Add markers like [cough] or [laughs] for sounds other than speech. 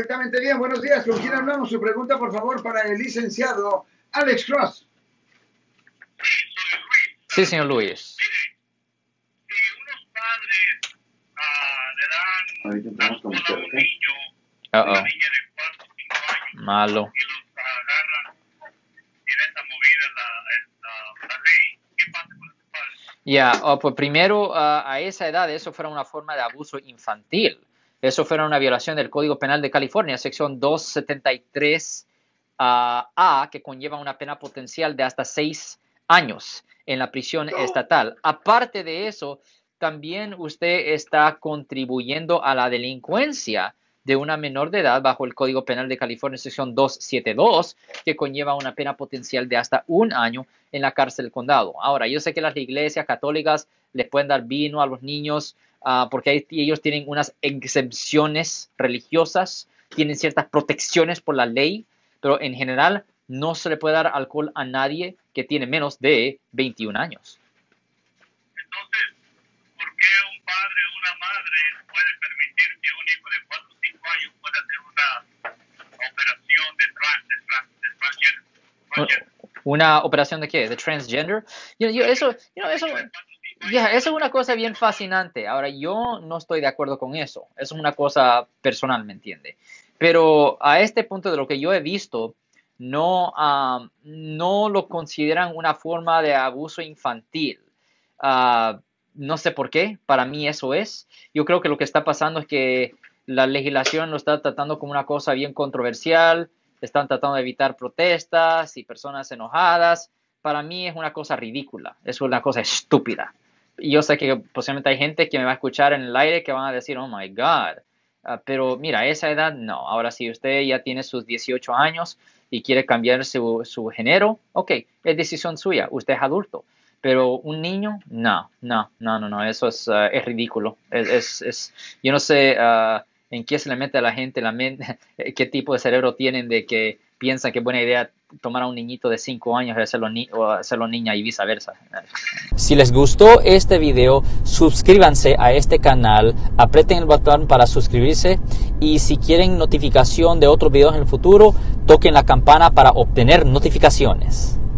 Perfectamente bien, buenos días. ¿Con quién hablamos? Su pregunta, por favor, para el licenciado Alex Cross. Sí, señor Luis. si unos padres ah, Ahorita entramos con usted, Uh una -oh. niña de 4 o 5 años, Malo. y los agarran en esa movida la, la, la ley, ¿qué pasa con esos padres? Ya, oh, pues primero ah, a esa edad eso fuera una forma de abuso infantil. Eso fuera una violación del Código Penal de California, sección 273 ah, A, que conlleva una pena potencial de hasta seis años en la prisión estatal. Aparte de eso, también usted está contribuyendo a la delincuencia de una menor de edad bajo el Código Penal de California, sección 272, que conlleva una pena potencial de hasta un año en la cárcel del condado. Ahora, yo sé que las iglesias católicas les pueden dar vino a los niños ah, porque ellos tienen unas exempciones religiosas, tienen ciertas protecciones por la ley, pero en general no se le puede dar alcohol a nadie que tiene menos de 21 años. Entonces, ¿por qué un padre o una madre puede permitir que un hijo de 4 o 5 años pueda hacer una operación de trans, de trans, de transgénero? transgénero? ¿Una operación de qué? ¿De transgender? Yo- yo- eso, you eso, ya, eso es una cosa bien fascinante. Ahora, yo no estoy de acuerdo con eso. Eso es una cosa personal, ¿me entiende? Pero a este punto de lo que yo he visto, no, ah, no lo consideran una forma de abuso infantil. Ah, no sé por qué, para mí eso es. Yo creo que lo que está pasando es que la legislación lo está tratando como una cosa bien controversial, están tratando de evitar protestas y personas enojadas. Para mí es una cosa ridícula, es una cosa estúpida. Y yo sé que posiblemente hay gente que me va a escuchar en el aire que van a decir, oh my God. Ah, pero mira, esa edad no. Ahora, si usted ya tiene sus 18 años y quiere cambiar su, su género, ok, es decisión suya, usted es adulto. Pero un niño, no, no, no, no, no, eso es, ah, es ridículo. Es, es, es- yo no sé ah, en qué se le mete a la gente, la mente, [laughs] qué tipo de cerebro tienen de que piensan que es buena idea tomar a un niñito de 5 años y hacerlo, ni- o hacerlo niña y viceversa. Si les gustó este video, suscríbanse a este canal, aprieten el botón para suscribirse y si quieren notificación de otros videos en el futuro, toquen la campana para obtener notificaciones.